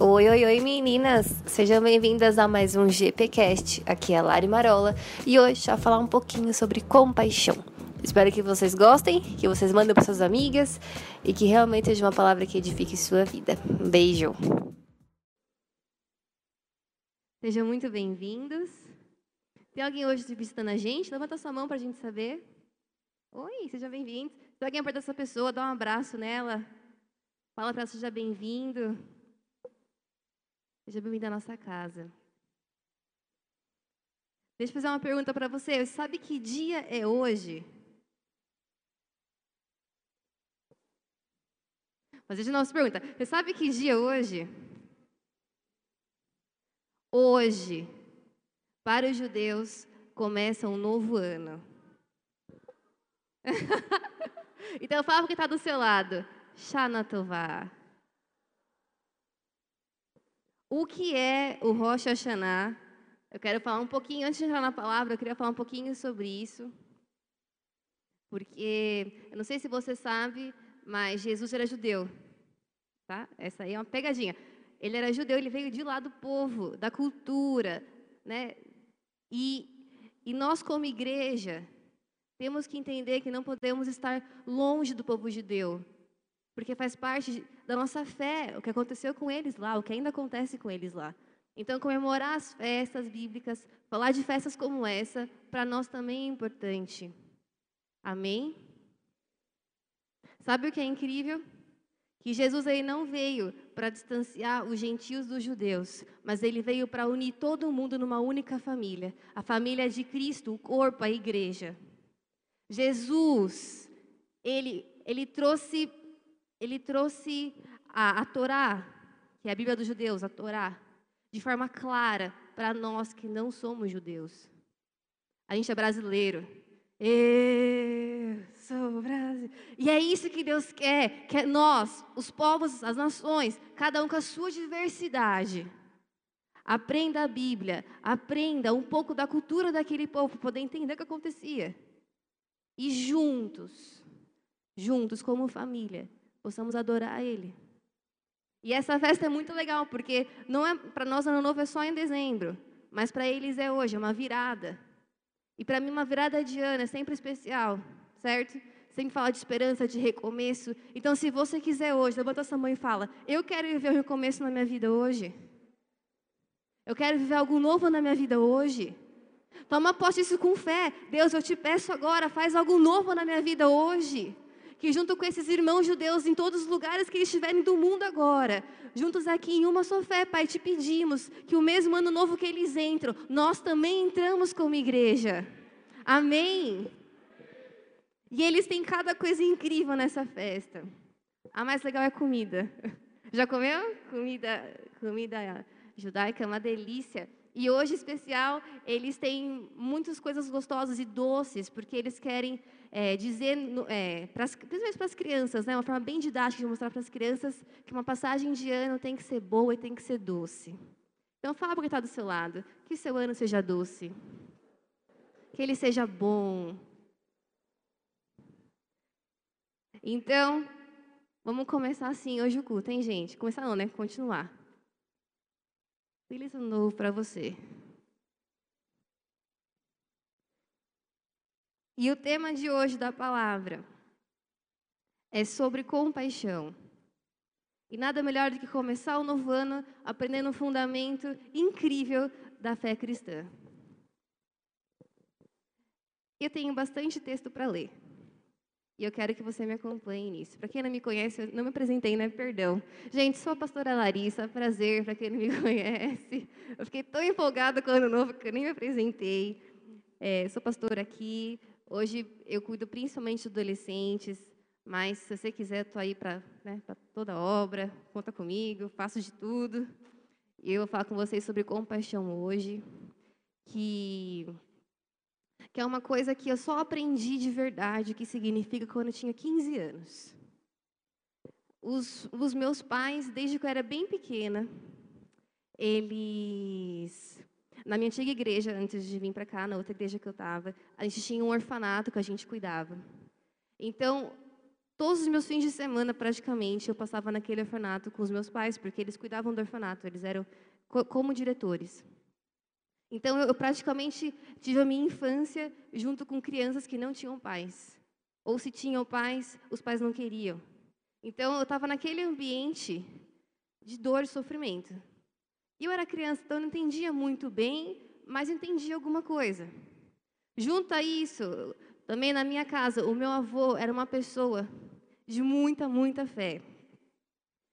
Oi, oi, oi, meninas! Sejam bem-vindas a mais um GPcast. Aqui é a Lari Marola e hoje já falar um pouquinho sobre compaixão. Espero que vocês gostem, que vocês mandem para suas amigas e que realmente seja uma palavra que edifique sua vida. Um beijo! Sejam muito bem-vindos. Tem alguém hoje visitando a gente? Levanta sua mão para a gente saber. Oi, seja bem-vindo. Se alguém perto dessa pessoa, dá um abraço nela. Fala para ela, seja bem-vindo. Seja bem-vindo à nossa casa. Deixa eu fazer uma pergunta para você. Você sabe que dia é hoje? Fazer de novo essa pergunta. Você sabe que dia é hoje? Hoje, para os judeus, começa um novo ano. então fala porque está do seu lado. Shana Tová. O que é o Rosh Hashanah? Eu quero falar um pouquinho, antes de entrar na palavra, eu queria falar um pouquinho sobre isso. Porque, eu não sei se você sabe, mas Jesus era judeu. Tá? Essa aí é uma pegadinha. Ele era judeu, ele veio de lá do povo, da cultura. Né? E, e nós, como igreja, temos que entender que não podemos estar longe do povo judeu porque faz parte da nossa fé, o que aconteceu com eles lá, o que ainda acontece com eles lá. Então, comemorar as festas bíblicas, falar de festas como essa, para nós também é importante. Amém? Sabe o que é incrível? Que Jesus aí não veio para distanciar os gentios dos judeus, mas ele veio para unir todo mundo numa única família, a família de Cristo, o corpo, a igreja. Jesus, ele, ele trouxe ele trouxe a, a Torá, que é a Bíblia dos judeus, a Torá, de forma clara para nós que não somos judeus. A gente é brasileiro. Eu sou brasileiro. E é isso que Deus quer, que nós, os povos, as nações, cada um com a sua diversidade. Aprenda a Bíblia, aprenda um pouco da cultura daquele povo para poder entender o que acontecia. E juntos, juntos como família, possamos adorar Ele. E essa festa é muito legal, porque não é para nós ano novo é só em dezembro, mas para eles é hoje, é uma virada. E para mim uma virada de ano é sempre especial, certo? Sempre fala de esperança, de recomeço. Então, se você quiser hoje, levanta sua mão e fala: Eu quero viver um recomeço na minha vida hoje. Eu quero viver algo novo na minha vida hoje. Toma posse disso com fé. Deus, eu te peço agora, faz algo novo na minha vida hoje que junto com esses irmãos judeus em todos os lugares que eles estiverem do mundo agora, juntos aqui em uma só fé, Pai, te pedimos que o mesmo ano novo que eles entram, nós também entramos como igreja. Amém? E eles têm cada coisa incrível nessa festa. A mais legal é a comida. Já comeu? Comida, comida judaica é uma delícia. E hoje, especial, eles têm muitas coisas gostosas e doces, porque eles querem é, dizer, é, pras, principalmente para as crianças, né, uma forma bem didática de mostrar para as crianças que uma passagem de ano tem que ser boa e tem que ser doce. Então, fala para quem está do seu lado, que seu ano seja doce, que ele seja bom. Então, vamos começar assim hoje o culto, hein, gente? Começar não, né? Continuar. Feliz ano novo para você. E o tema de hoje da palavra é sobre compaixão. E nada melhor do que começar o novo ano aprendendo um fundamento incrível da fé cristã. Eu tenho bastante texto para ler. E eu quero que você me acompanhe nisso. Para quem não me conhece, eu não me apresentei, né? Perdão. Gente, sou a pastora Larissa, prazer para quem não me conhece. Eu fiquei tão empolgada com o ano novo que eu nem me apresentei. É, sou pastora aqui, Hoje eu cuido principalmente de adolescentes, mas se você quiser, estou aí para né, toda obra, conta comigo, faço de tudo. E eu vou falar com vocês sobre compaixão hoje, que, que é uma coisa que eu só aprendi de verdade o que significa quando eu tinha 15 anos. Os, os meus pais, desde que eu era bem pequena, eles na minha antiga igreja, antes de vir para cá, na outra igreja que eu estava, a gente tinha um orfanato que a gente cuidava. Então, Todos os meus fins de semana, praticamente, eu passava naquele orfanato com os meus pais, porque eles cuidavam do orfanato, eles eram co como diretores. Então, eu praticamente tive a minha infância junto com crianças que não tinham pais. Ou se tinham pais, os pais não queriam. Então, eu estava naquele ambiente de dor e sofrimento. Eu era criança, então não entendia muito bem, mas entendia alguma coisa. Junto a isso, também na minha casa, o meu avô era uma pessoa de muita, muita fé.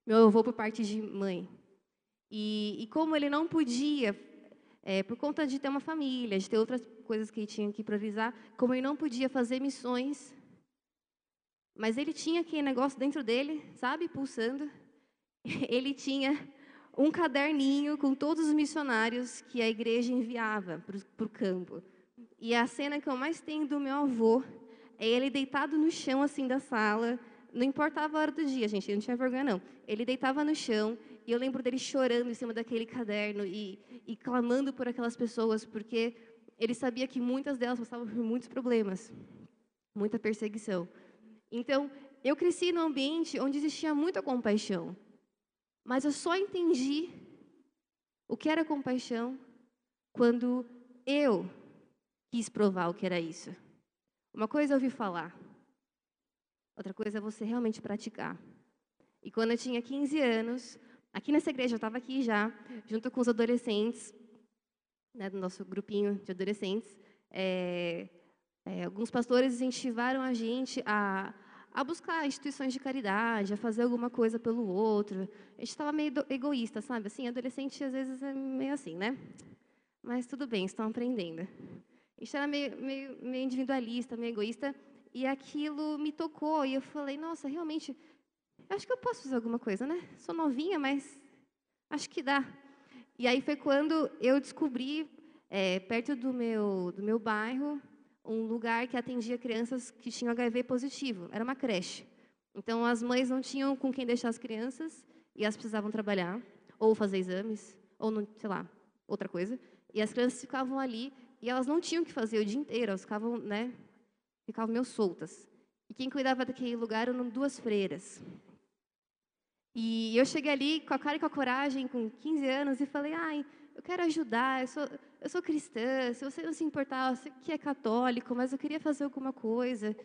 Meu avô por parte de mãe. E, e como ele não podia, é, por conta de ter uma família, de ter outras coisas que ele tinha que priorizar, como ele não podia fazer missões, mas ele tinha aquele negócio dentro dele, sabe, pulsando. Ele tinha um caderninho com todos os missionários que a igreja enviava para o campo. E a cena que eu mais tenho do meu avô é ele deitado no chão assim da sala, não importava a hora do dia, gente, não tinha vergonha, não. Ele deitava no chão e eu lembro dele chorando em cima daquele caderno e, e clamando por aquelas pessoas, porque ele sabia que muitas delas passavam por muitos problemas, muita perseguição. Então, eu cresci num ambiente onde existia muita compaixão, mas eu só entendi o que era compaixão quando eu quis provar o que era isso. Uma coisa é ouvir falar, Outra coisa é você realmente praticar. E quando eu tinha 15 anos, aqui nessa igreja, eu estava aqui já, junto com os adolescentes, né, do nosso grupinho de adolescentes, é, é, alguns pastores incentivaram a gente a, a buscar instituições de caridade, a fazer alguma coisa pelo outro. A gente estava meio egoísta, sabe? Assim, adolescente às vezes é meio assim, né? Mas tudo bem, estão aprendendo. A gente era meio, meio, meio individualista, meio egoísta. E aquilo me tocou e eu falei, nossa, realmente, acho que eu posso fazer alguma coisa, né? Sou novinha, mas acho que dá. E aí foi quando eu descobri, é, perto do meu, do meu bairro, um lugar que atendia crianças que tinham HIV positivo. Era uma creche. Então, as mães não tinham com quem deixar as crianças e elas precisavam trabalhar, ou fazer exames, ou, não, sei lá, outra coisa. E as crianças ficavam ali e elas não tinham o que fazer o dia inteiro, elas ficavam, né, ficavam meio soltas. E quem cuidava daquele lugar eram duas freiras. E eu cheguei ali com a cara e com a coragem, com 15 anos, e falei: ai, eu quero ajudar, eu sou, eu sou cristã, se você não se importar, você que é católico, mas eu queria fazer alguma coisa.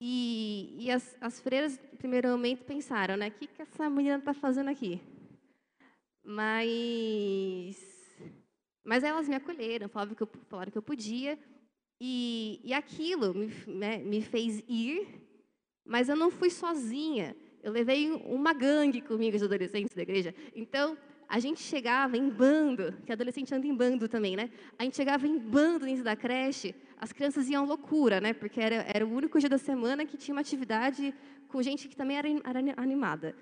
E, e as, as freiras, no primeiro momento, pensaram, né? O que, que essa menina está fazendo aqui? Mas, mas elas me acolheram, falaram que eu, falaram que eu podia. E, e aquilo me, né, me fez ir, mas eu não fui sozinha. Eu levei uma gangue comigo de adolescentes da igreja. Então, a gente chegava em bando, que adolescente anda em bando também, né? A gente chegava em bando dentro da creche, as crianças iam loucura, né? Porque era, era o único dia da semana que tinha uma atividade com gente que também era, era animada.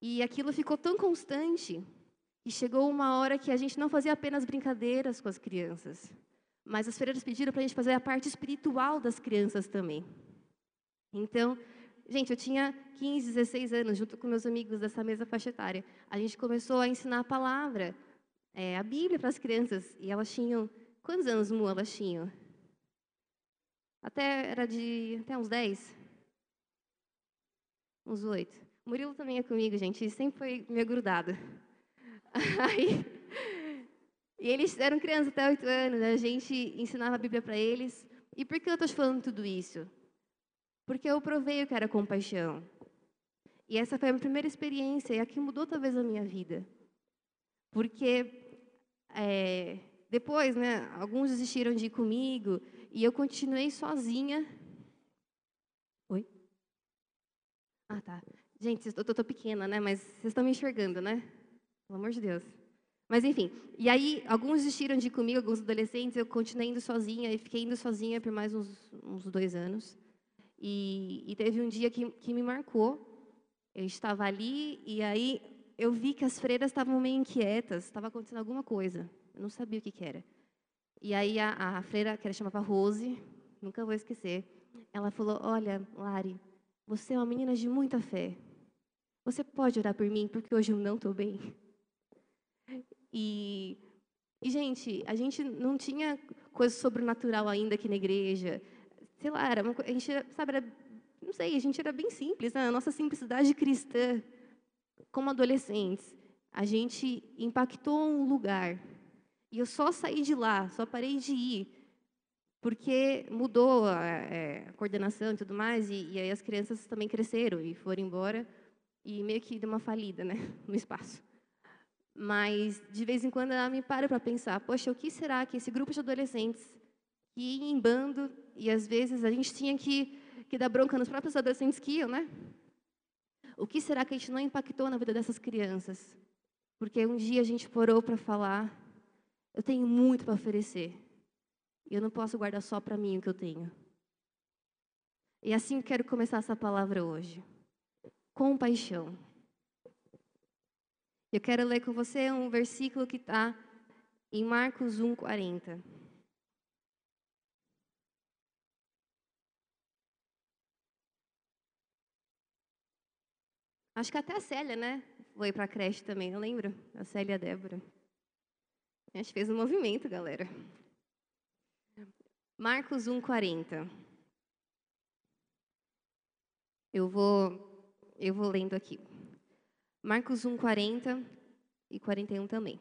E aquilo ficou tão constante que chegou uma hora que a gente não fazia apenas brincadeiras com as crianças, mas as freiras pediram para a gente fazer a parte espiritual das crianças também. Então, gente, eu tinha 15, 16 anos, junto com meus amigos dessa mesa faixa etária. A gente começou a ensinar a palavra, é, a Bíblia para as crianças. E elas tinham. Quantos anos, Mu, elas tinham? Até era de. Até uns 10? Uns 8. Murilo também é comigo, gente. Sempre foi meio grudado. Aí. E eles eram crianças até oito anos, a gente ensinava a Bíblia para eles. E por que eu estou falando tudo isso? Porque eu provei o que era compaixão. E essa foi a minha primeira experiência, e a que mudou talvez a minha vida. Porque é, depois, né, alguns desistiram de ir comigo, e eu continuei sozinha. Oi? Ah, tá. Gente, eu tô, tô pequena, né? Mas vocês estão me enxergando, né? Pelo amor de Deus. Mas enfim, e aí alguns desistiram de ir comigo, alguns adolescentes, eu continuei indo sozinha e fiquei indo sozinha por mais uns, uns dois anos. E, e teve um dia que, que me marcou. Eu estava ali e aí eu vi que as freiras estavam meio inquietas, estava acontecendo alguma coisa. Eu não sabia o que, que era. E aí a, a freira, que ela chamava Rose, nunca vou esquecer, ela falou: Olha, Lari, você é uma menina de muita fé. Você pode orar por mim porque hoje eu não estou bem. E, e, gente, a gente não tinha coisa sobrenatural ainda aqui na igreja. Sei lá, era uma, a gente, sabe, era, não sei, a gente era bem simples, né? a nossa simplicidade cristã, como adolescentes, a gente impactou um lugar. E eu só saí de lá, só parei de ir, porque mudou a, é, a coordenação e tudo mais, e, e, aí as crianças também cresceram e foram embora, e meio que deu uma falida né, no espaço. Mas, de vez em quando, ela me para para pensar, poxa, o que será que esse grupo de adolescentes, que em bando, e às vezes a gente tinha que, que dar bronca nos próprios adolescentes que iam, né? O que será que a gente não impactou na vida dessas crianças? Porque um dia a gente parou para falar, eu tenho muito para oferecer. E eu não posso guardar só para mim o que eu tenho. E assim eu quero começar essa palavra hoje. Compaixão. Eu quero ler com você um versículo que está em Marcos 1, Acho que até a Célia, né? Foi para a creche também, não lembro? A Célia e a Débora. A gente fez um movimento, galera. Marcos 1:40. Eu vou eu vou lendo aqui. Marcos 1:40 e 41 também.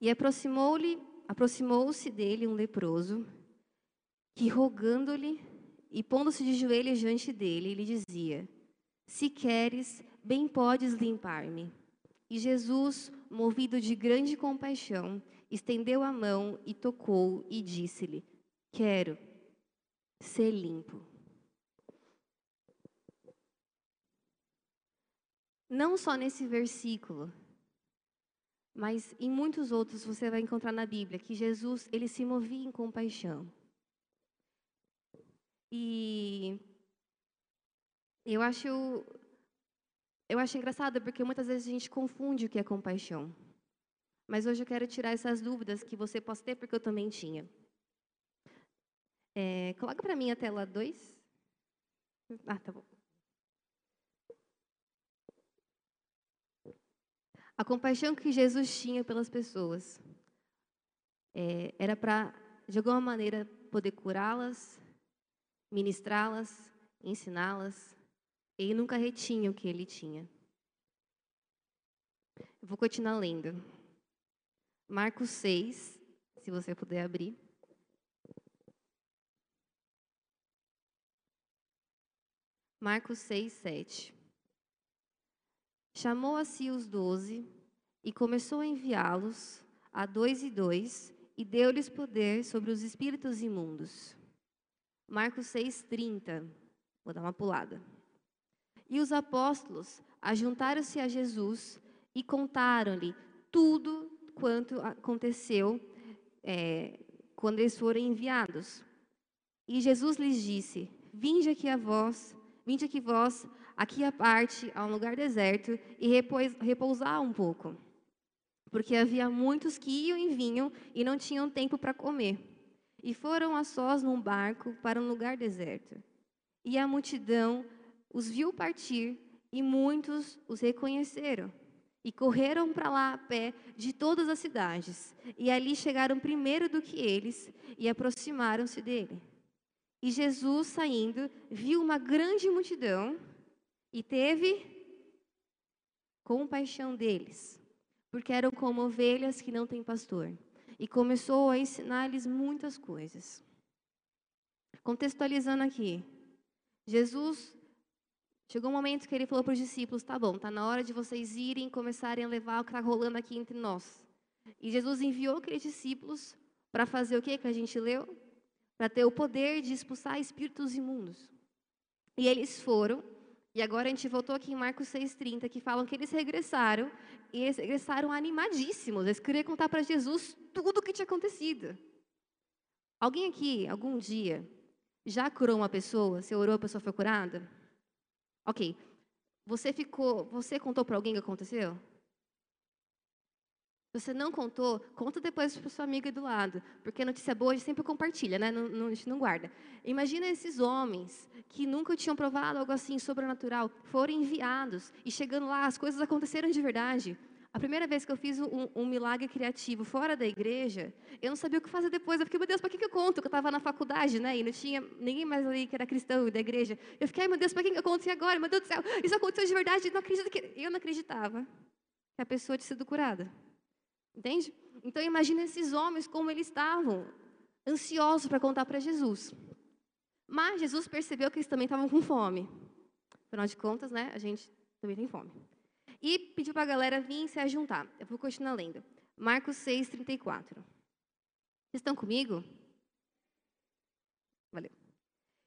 E aproximou-lhe, aproximou-se dele um leproso, que rogando-lhe e pondo-se de joelhos diante dele, lhe dizia: Se queres, bem podes limpar-me. E Jesus, movido de grande compaixão, estendeu a mão e tocou e disse-lhe: Quero ser limpo. Não só nesse versículo, mas em muitos outros você vai encontrar na Bíblia que Jesus ele se movia em compaixão. E eu acho eu acho engraçado porque muitas vezes a gente confunde o que é compaixão. Mas hoje eu quero tirar essas dúvidas que você possa ter, porque eu também tinha. É, coloca para mim a tela 2. Ah, tá bom. A compaixão que Jesus tinha pelas pessoas é, era para, de alguma maneira, poder curá-las, ministrá-las, ensiná-las, ele nunca retinha o que ele tinha. Eu vou continuar lendo. Marcos 6, se você puder abrir. Marcos 6, 7. Chamou a si os doze e começou a enviá-los a dois e dois e deu-lhes poder sobre os espíritos imundos. Marcos 6, 30. Vou dar uma pulada. E os apóstolos ajuntaram-se a Jesus e contaram-lhe tudo quanto aconteceu é, quando eles foram enviados. E Jesus lhes disse: Vinde aqui a vós, vinde aqui vós, aqui à parte, a um lugar deserto, e repous, repousar um pouco. Porque havia muitos que iam e vinham e não tinham tempo para comer. E foram a sós num barco para um lugar deserto. E a multidão os viu partir e muitos os reconheceram. E correram para lá a pé de todas as cidades. E ali chegaram primeiro do que eles e aproximaram-se dele. E Jesus, saindo, viu uma grande multidão e teve compaixão deles, porque eram como ovelhas que não têm pastor. E começou a ensinar-lhes muitas coisas. Contextualizando aqui, Jesus Chegou um momento que ele falou para os discípulos: tá bom, tá na hora de vocês irem começarem a levar o que está rolando aqui entre nós. E Jesus enviou aqueles discípulos para fazer o que que a gente leu? Para ter o poder de expulsar espíritos imundos. E eles foram, e agora a gente voltou aqui em Marcos 6,30, que falam que eles regressaram, e eles regressaram animadíssimos. Eles queriam contar para Jesus tudo o que tinha acontecido. Alguém aqui, algum dia, já curou uma pessoa? Você orou, a pessoa foi curada? Ok. Você ficou, você contou para alguém o que aconteceu? Você não contou, conta depois para sua amiga do lado, porque notícia boa a gente sempre compartilha, né? Não, não, a gente não guarda. Imagina esses homens que nunca tinham provado algo assim sobrenatural, foram enviados e chegando lá as coisas aconteceram de verdade. A primeira vez que eu fiz um, um, milagre criativo fora da igreja, eu não sabia o que fazer depois. Eu fiquei, meu Deus, para que, que eu conto? Eu estava na faculdade, né? E não tinha ninguém mais ali que era cristão da igreja. Eu fiquei, meu Deus, para que, que eu conto agora? Meu Deus do céu, isso aconteceu de verdade. Eu não acredito que... Eu não acreditava que a pessoa tinha sido curada. Entende? Então, imagina esses homens como eles estavam, ansiosos para contar para Jesus. Mas Jesus percebeu que eles também estavam com fome. Afinal de contas, né? A gente também tem fome. E pediu para a galera vir se ajuntar. Eu vou continuar lendo. Marcos 6, 34. Vocês estão comigo? Valeu.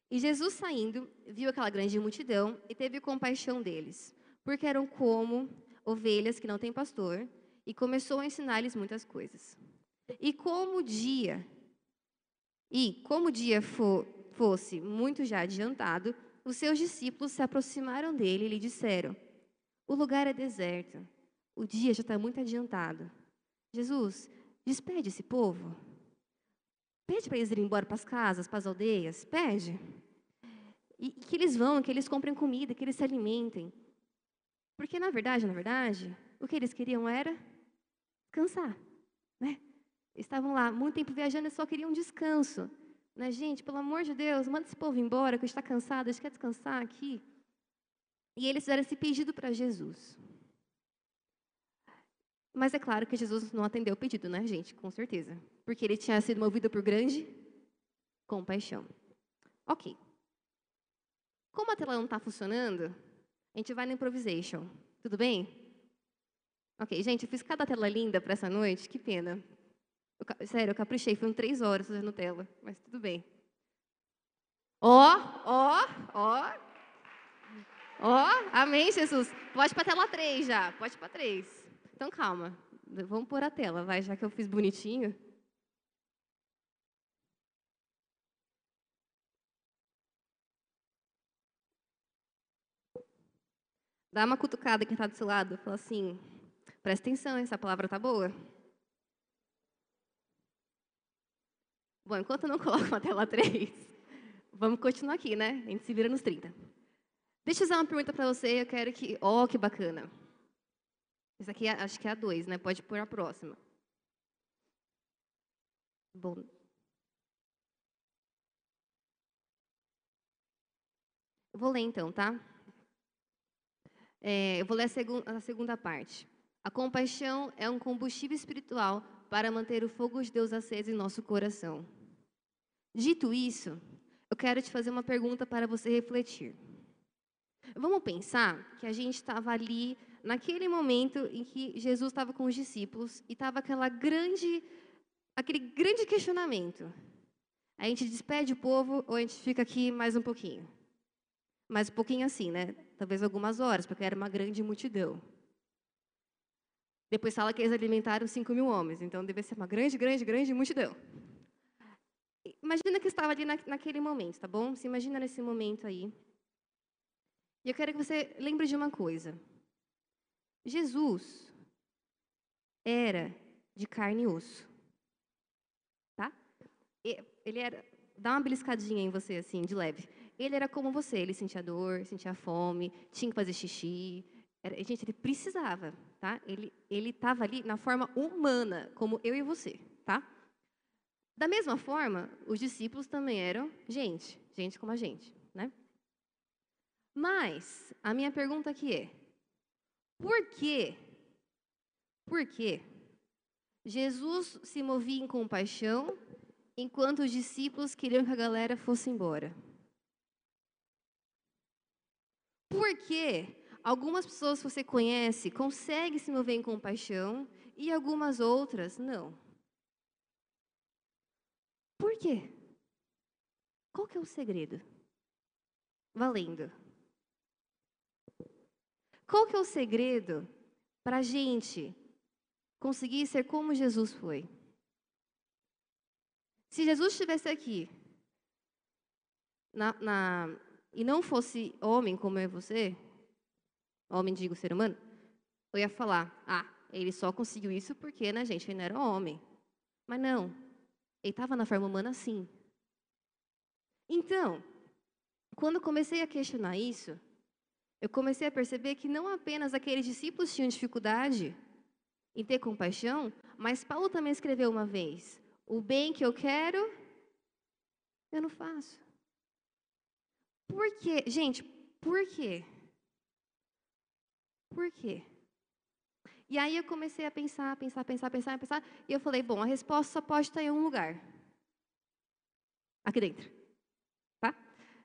E Jesus saindo, viu aquela grande multidão e teve compaixão deles, porque eram como ovelhas que não têm pastor, e começou a ensinar-lhes muitas coisas. E como o dia, e como o dia fosse muito já adiantado, os seus discípulos se aproximaram dele e lhe disseram: o lugar é deserto. O dia já está muito adiantado. Jesus, despede esse povo. Pede para eles irem embora para as casas, para as aldeias. Pede. E que eles vão, que eles comprem comida, que eles se alimentem. Porque, na verdade, na verdade, o que eles queriam era descansar. Né? Estavam lá muito tempo viajando e só queriam descanso. Né? Gente, pelo amor de Deus, manda esse povo embora, que está cansado, a gente quer descansar aqui. E eles fizeram esse pedido para Jesus. Mas é claro que Jesus não atendeu o pedido, né, gente? Com certeza. Porque ele tinha sido movido por grande compaixão. Ok. Como a tela não está funcionando, a gente vai no improvisation. Tudo bem? Ok, gente, eu fiz cada tela linda para essa noite, que pena. Eu, sério, eu caprichei, foram três horas fazendo tela, mas tudo bem. Ó, ó, ó, Ó, oh, amém, Jesus. Pode para a tela 3 já, pode para 3. Então, calma. Vamos pôr a tela, vai, já que eu fiz bonitinho. Dá uma cutucada quem está do seu lado. Fala assim, presta atenção, essa palavra tá boa. Bom, enquanto eu não coloco uma tela 3, vamos continuar aqui, né? A gente se vira nos 30. Deixa eu fazer uma pergunta para você, eu quero que... Oh, que bacana. Isso aqui é, acho que é a 2, né? Pode pôr a próxima. Bom. Eu vou ler então, tá? É, eu vou ler a, segu a segunda parte. A compaixão é um combustível espiritual para manter o fogo de Deus aceso em nosso coração. Dito isso, eu quero te fazer uma pergunta para você refletir. Vamos pensar que a gente estava ali naquele momento em que Jesus estava com os discípulos e estava aquela grande, aquele grande questionamento. A gente despede o povo ou a gente fica aqui mais um pouquinho? Mais um pouquinho assim, né? Talvez algumas horas, porque era uma grande multidão. Depois fala que eles alimentaram 5 mil homens, então deve ser uma grande, grande, grande multidão. Imagina que estava ali na, naquele momento, tá bom? Se imagina nesse momento aí. E eu quero que você lembre de uma coisa. Jesus era de carne e osso. Tá? Ele era. Dá uma beliscadinha em você, assim, de leve. Ele era como você, ele sentia dor, sentia fome, tinha que fazer xixi. Era, gente, ele precisava, tá? Ele estava ali na forma humana, como eu e você, tá? Da mesma forma, os discípulos também eram gente, gente como a gente, né? Mas a minha pergunta aqui é: por quê? Por quê? Jesus se movia em compaixão enquanto os discípulos queriam que a galera fosse embora. Por quê? Algumas pessoas que você conhece conseguem se mover em compaixão e algumas outras não. Por quê? Qual que é o segredo? Valendo. Qual que é o segredo para a gente conseguir ser como Jesus foi? Se Jesus estivesse aqui na, na, e não fosse homem como e você, homem digo ser humano, eu ia falar, ah, ele só conseguiu isso porque, né, gente, ele não era homem. Mas não, ele estava na forma humana sim. Então, quando eu comecei a questionar isso, eu comecei a perceber que não apenas aqueles discípulos tinham dificuldade em ter compaixão, mas Paulo também escreveu uma vez: o bem que eu quero, eu não faço. Por quê? Gente, por quê? Por quê? E aí eu comecei a pensar, pensar, pensar, pensar, pensar, e eu falei, bom, a resposta só pode estar em um lugar. Aqui dentro. Tá?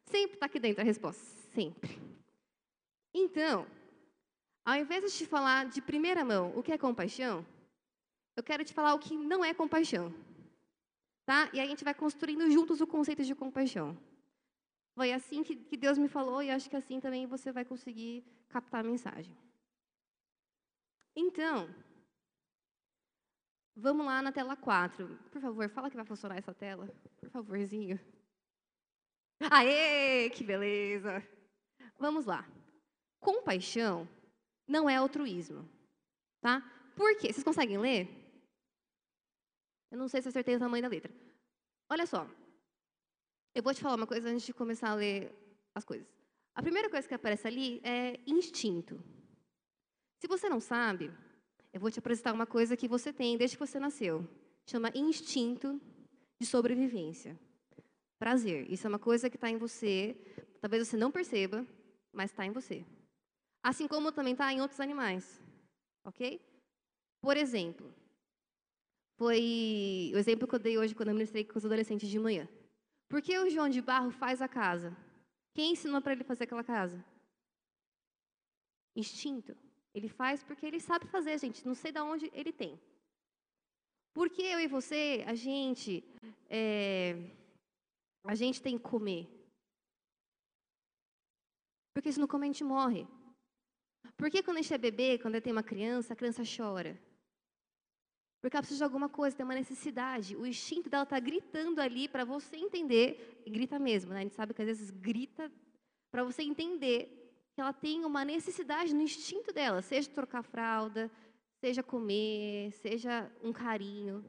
Sempre está aqui dentro a resposta, sempre. Então, ao invés de te falar de primeira mão o que é compaixão, eu quero te falar o que não é compaixão. Tá? E aí a gente vai construindo juntos o conceito de compaixão. Foi assim que, que Deus me falou e acho que assim também você vai conseguir captar a mensagem. Então, vamos lá na tela 4. Por favor, fala que vai funcionar essa tela. Por favorzinho. Aê, que beleza! Vamos lá. Compaixão não é altruísmo, tá? Por quê? Vocês conseguem ler? Eu não sei se acertei o tamanho da letra. Olha só. Eu vou te falar uma coisa antes de começar a ler as coisas. A primeira coisa que aparece ali é instinto. Se você não sabe, eu vou te apresentar uma coisa que você tem desde que você nasceu. Chama instinto de sobrevivência. Prazer. Isso é uma coisa que está em você. Talvez você não perceba, mas está em você. Assim como também está em outros animais. Ok? Por exemplo, foi o exemplo que eu dei hoje quando eu ministrei com os adolescentes de manhã. Por que o João de Barro faz a casa? Quem ensinou para ele fazer aquela casa? Instinto. Ele faz porque ele sabe fazer, gente. Não sei de onde ele tem. Porque eu e você, a gente, é, a gente tem que comer. Porque se não comer, a gente morre. Porque quando a gente é bebê, quando tem uma criança, a criança chora. Porque ela precisa de alguma coisa, tem uma necessidade. O instinto dela está gritando ali para você entender, e grita mesmo, né? A gente sabe que às vezes grita para você entender que ela tem uma necessidade no instinto dela, seja trocar fralda, seja comer, seja um carinho,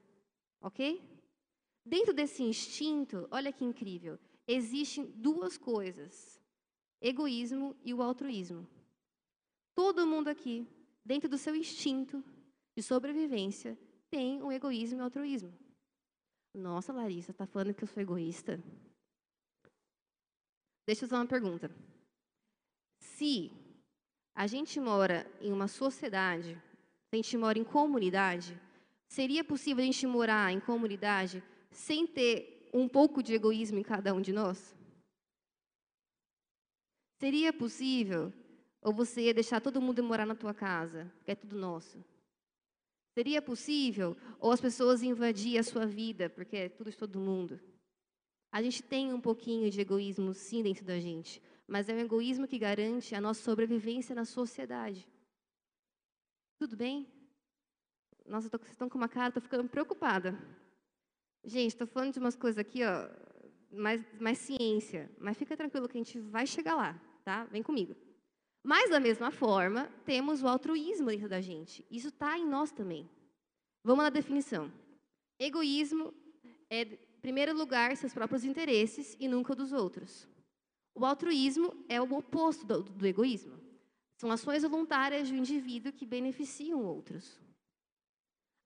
ok? Dentro desse instinto, olha que incrível, existem duas coisas: egoísmo e o altruísmo. Todo mundo aqui, dentro do seu instinto de sobrevivência, tem um egoísmo e altruísmo. Nossa, Larissa, está falando que eu sou egoísta? Deixa eu fazer uma pergunta. Se a gente mora em uma sociedade, se a gente mora em comunidade, seria possível a gente morar em comunidade sem ter um pouco de egoísmo em cada um de nós? Seria possível? Ou você ia deixar todo mundo morar na tua casa, que é tudo nosso? Seria possível? Ou as pessoas invadir a sua vida, porque é tudo de todo mundo? A gente tem um pouquinho de egoísmo, sim, dentro da gente mas é um egoísmo que garante a nossa sobrevivência na sociedade. Tudo bem? Nossa, tô, vocês estão com uma cara, estou ficando preocupada. Gente, estou falando de umas coisas aqui, ó, mais, mais ciência, mas fica tranquilo que a gente vai chegar lá, tá? Vem comigo. Mas, da mesma forma, temos o altruísmo dentro da gente. Isso está em nós também. Vamos na definição. Egoísmo é, em primeiro lugar, seus próprios interesses e nunca dos outros. O altruísmo é o oposto do, do egoísmo. São ações voluntárias do indivíduo que beneficiam outros.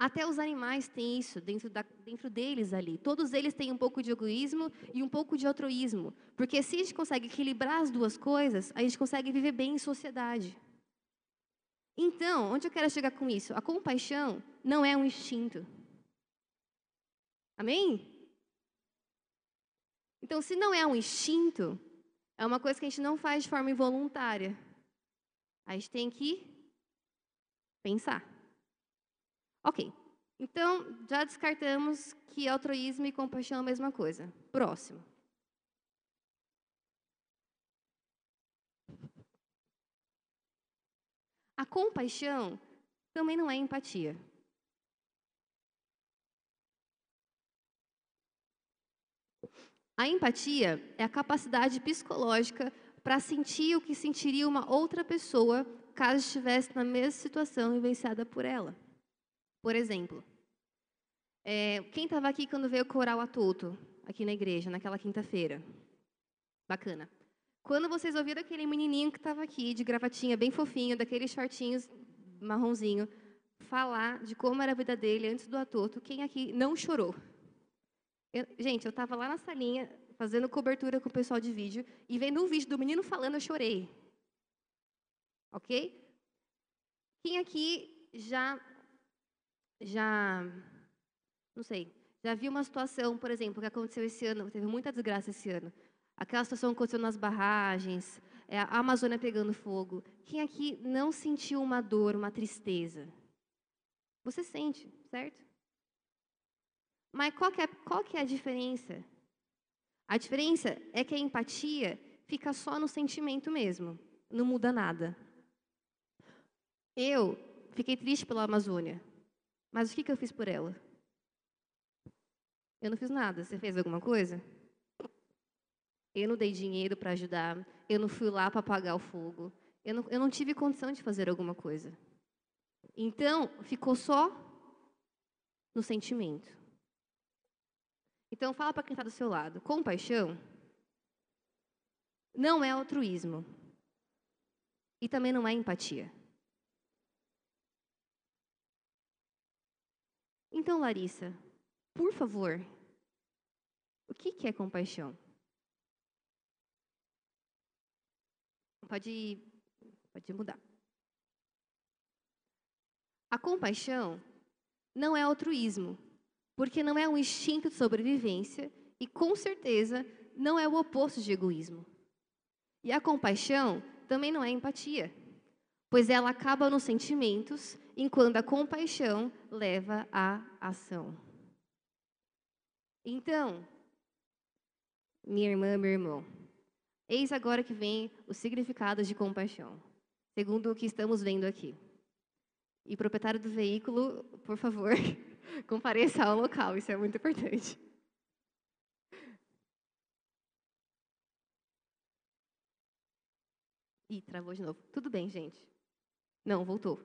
Até os animais têm isso dentro, da, dentro deles ali. Todos eles têm um pouco de egoísmo e um pouco de altruísmo. Porque se a gente consegue equilibrar as duas coisas, a gente consegue viver bem em sociedade. Então, onde eu quero chegar com isso? A compaixão não é um instinto. Amém? Então, se não é um instinto, é uma coisa que a gente não faz de forma involuntária. A gente tem que pensar. Ok. Então, já descartamos que altruísmo e compaixão é a mesma coisa. Próximo. A compaixão também não é empatia. A empatia é a capacidade psicológica para sentir o que sentiria uma outra pessoa caso estivesse na mesma situação vivenciada por ela. Por exemplo, é, quem estava aqui quando veio o coral Atuto, aqui na igreja, naquela quinta-feira? Bacana. Quando vocês ouviram aquele menininho que estava aqui, de gravatinha bem fofinho, daqueles shortinhos marronzinho, falar de como era a vida dele antes do atoto. Quem aqui não chorou? Eu, gente, eu estava lá na salinha fazendo cobertura com o pessoal de vídeo e vendo um vídeo do menino falando, eu chorei. Ok? Quem aqui já, já, não sei, já viu uma situação, por exemplo, que aconteceu esse ano, teve muita desgraça esse ano. Aquela situação que aconteceu nas barragens, é, a Amazônia pegando fogo. Quem aqui não sentiu uma dor, uma tristeza? Você sente, certo? Mas qual que, é, qual que é a diferença? A diferença é que a empatia fica só no sentimento mesmo, não muda nada. Eu fiquei triste pela Amazônia, mas o que, que eu fiz por ela? Eu não fiz nada. Você fez alguma coisa? Eu não dei dinheiro para ajudar. Eu não fui lá para apagar o fogo. Eu não, eu não tive condição de fazer alguma coisa. Então, ficou só no sentimento. Então, fala para quem está do seu lado. Compaixão não é altruísmo. E também não é empatia. Então, Larissa, por favor, o que é compaixão? Pode, pode mudar. A compaixão não é altruísmo, porque não é um instinto de sobrevivência e, com certeza, não é o oposto de egoísmo. E a compaixão também não é empatia, pois ela acaba nos sentimentos, enquanto a compaixão leva à ação. Então, minha irmã, meu irmão, eis agora que vem o significado de compaixão, segundo o que estamos vendo aqui. E proprietário do veículo, por favor, compareça ao local, isso é muito importante. Ih, travou de novo. Tudo bem, gente. Não, voltou.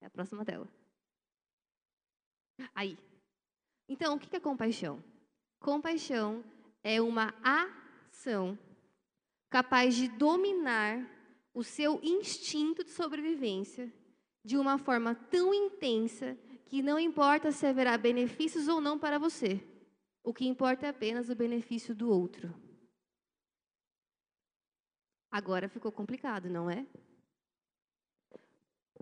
É a próxima tela. Aí. Então, o que é compaixão? Compaixão é uma ação capaz de dominar o seu instinto de sobrevivência de uma forma tão intensa que não importa se haverá benefícios ou não para você. O que importa é apenas o benefício do outro. Agora ficou complicado, não é?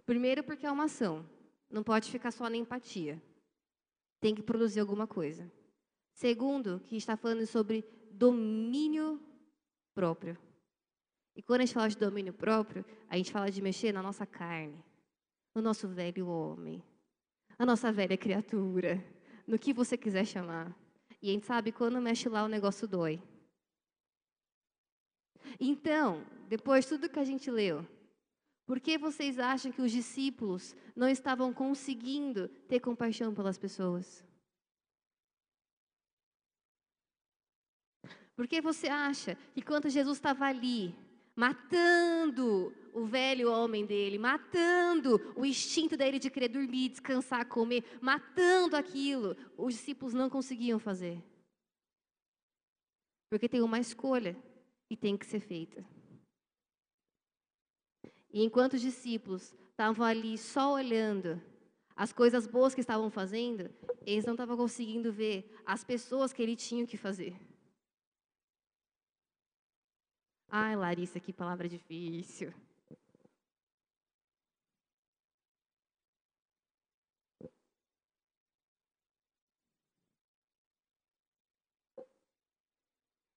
Primeiro, porque é uma ação. Não pode ficar só na empatia. Tem que produzir alguma coisa. Segundo, que está falando sobre domínio próprio. E quando a gente fala de domínio próprio, a gente fala de mexer na nossa carne, no nosso velho homem, na nossa velha criatura, no que você quiser chamar. E a gente sabe quando mexe lá o negócio dói. Então, depois de tudo que a gente leu, por que vocês acham que os discípulos não estavam conseguindo ter compaixão pelas pessoas? Por que você acha que quando Jesus estava ali, matando o velho homem dele, matando o instinto dele de querer dormir, descansar, comer, matando aquilo, os discípulos não conseguiam fazer. Porque tem uma escolha e tem que ser feita. E enquanto os discípulos estavam ali só olhando as coisas boas que estavam fazendo, eles não estavam conseguindo ver as pessoas que ele tinha que fazer. Ai, Larissa, que palavra difícil.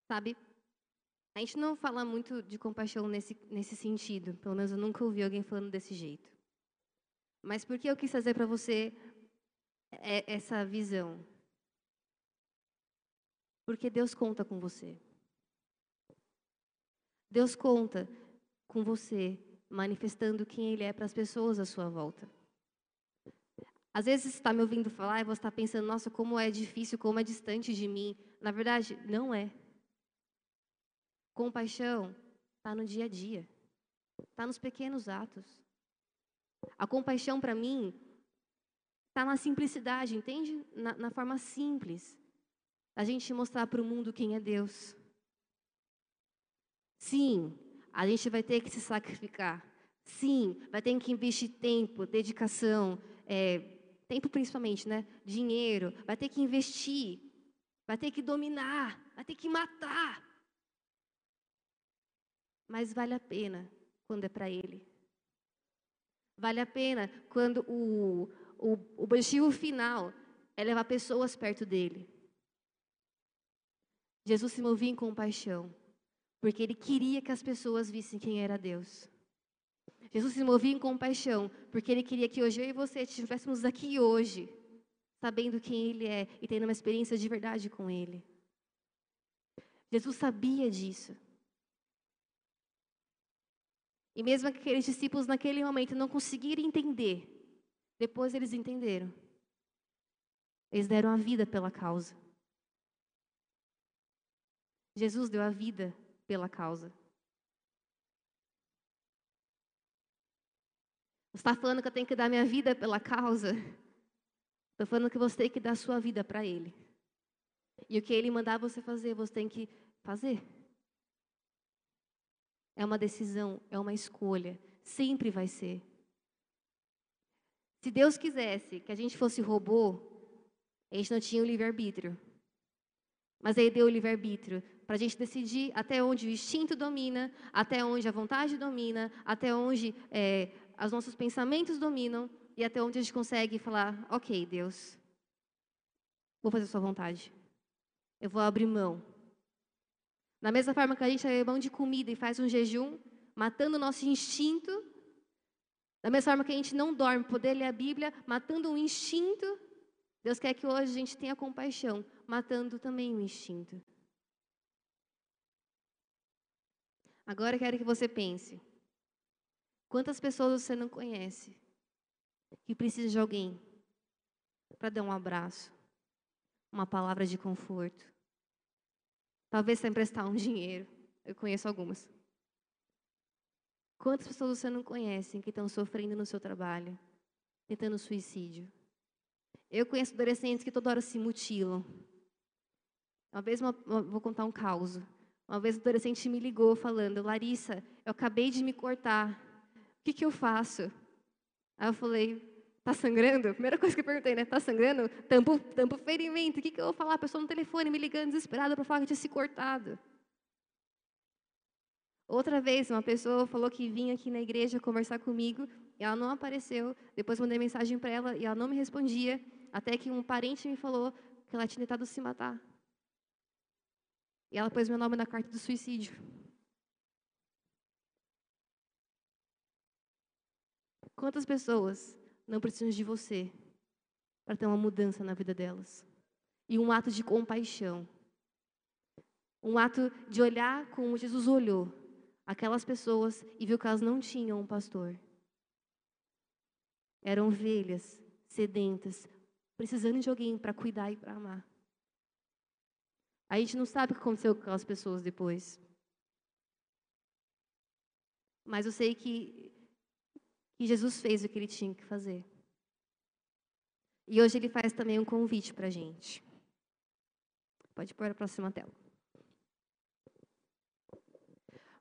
Sabe, a gente não fala muito de compaixão nesse, nesse sentido, pelo menos eu nunca ouvi alguém falando desse jeito. Mas por que eu quis trazer para você é, essa visão? Porque Deus conta com você. Deus conta com você, manifestando quem Ele é para as pessoas à sua volta. Às vezes você está me ouvindo falar e você está pensando, nossa, como é difícil, como é distante de mim. Na verdade, não é. Compaixão está no dia a dia, está nos pequenos atos. A compaixão, para mim, está na simplicidade, entende? Na, na forma simples. A gente mostrar para o mundo quem é Deus. Sim, a gente vai ter que se sacrificar, Sim, vai ter que investir tempo, dedicação, é, tempo principalmente, né? Dinheiro, vai ter que investir, vai ter que dominar, vai ter que matar. Mas vale a pena quando é para Ele. Vale a pena quando o, o, o objetivo final é levar pessoas perto dele. Jesus se movia em compaixão, porque ele queria que as pessoas vissem quem era Deus. Jesus se movia em compaixão, porque ele queria que hoje eu e você estivéssemos aqui hoje, sabendo quem ele é e tendo uma experiência de verdade com ele. Jesus sabia disso. E mesmo aqueles discípulos naquele momento não conseguiram entender, depois eles entenderam. Eles deram a vida pela causa. Jesus deu a vida pela causa. Você está falando que eu tenho que dar minha vida pela causa? Estou falando que você tem que dar sua vida para Ele. E o que Ele mandar você fazer, você tem que fazer. É uma decisão, é uma escolha. Sempre vai ser. Se Deus quisesse que a gente fosse robô, a gente não tinha o livre-arbítrio. Mas aí deu o livre-arbítrio para a gente decidir até onde o instinto domina, até onde a vontade domina, até onde é, os nossos pensamentos dominam e até onde a gente consegue falar: ok, Deus, vou fazer a sua vontade. Eu vou abrir mão. Da mesma forma que a gente abre mão de comida e faz um jejum, matando o nosso instinto, da mesma forma que a gente não dorme, poder ler a Bíblia, matando um instinto, Deus quer que hoje a gente tenha compaixão, matando também o instinto. Agora quero que você pense: quantas pessoas você não conhece que precisa de alguém para dar um abraço, uma palavra de conforto, Talvez sem emprestar um dinheiro. Eu conheço algumas. Quantas pessoas você não conhece que estão sofrendo no seu trabalho, tentando suicídio? Eu conheço adolescentes que toda hora se mutilam. Uma vez, uma, uma, vou contar um caos. Uma vez um adolescente me ligou falando: Larissa, eu acabei de me cortar. O que, que eu faço? Aí eu falei: Tá sangrando? Primeira coisa que eu perguntei, né? Tá sangrando? Tampo, tampo ferimento. O que, que eu vou falar? A pessoa no telefone me ligando desesperada para falar que tinha se cortado. Outra vez, uma pessoa falou que vinha aqui na igreja conversar comigo e ela não apareceu. Depois mandei mensagem para ela e ela não me respondia. Até que um parente me falou que ela tinha tentado se matar. E ela pôs meu nome na carta do suicídio. Quantas pessoas não precisam de você para ter uma mudança na vida delas. E um ato de compaixão. Um ato de olhar como Jesus olhou aquelas pessoas e viu que elas não tinham um pastor. Eram ovelhas sedentas, precisando de alguém para cuidar e para amar. A gente não sabe o que aconteceu com aquelas pessoas depois. Mas eu sei que e Jesus fez o que ele tinha que fazer. E hoje ele faz também um convite para a gente. Pode pôr a próxima tela.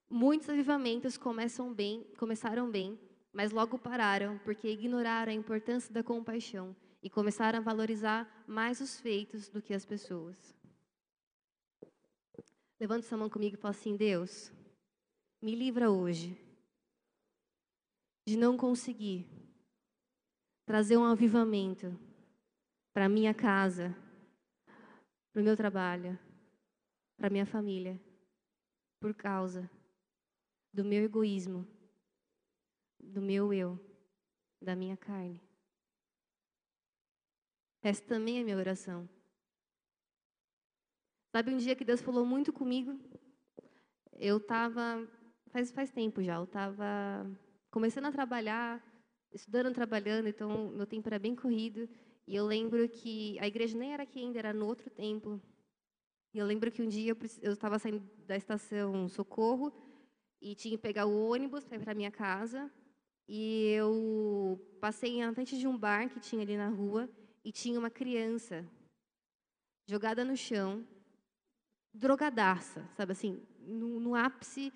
Muitos avivamentos começam bem, começaram bem, mas logo pararam porque ignoraram a importância da compaixão e começaram a valorizar mais os feitos do que as pessoas. Levante sua mão comigo e fala assim: Deus, me livra hoje de não conseguir trazer um avivamento para minha casa, para o meu trabalho, para minha família, por causa do meu egoísmo, do meu eu, da minha carne. Essa também é minha oração. Sabe um dia que Deus falou muito comigo? Eu estava, faz, faz tempo já, eu estava começando a trabalhar, estudando, trabalhando, então meu tempo era bem corrido. E eu lembro que a igreja nem era aqui ainda, era no outro templo. E eu lembro que um dia eu estava saindo da estação Socorro e tinha que pegar o ônibus para ir para minha casa. E eu passei na frente de um bar que tinha ali na rua e tinha uma criança jogada no chão, drogadaça, sabe assim, no, no ápice,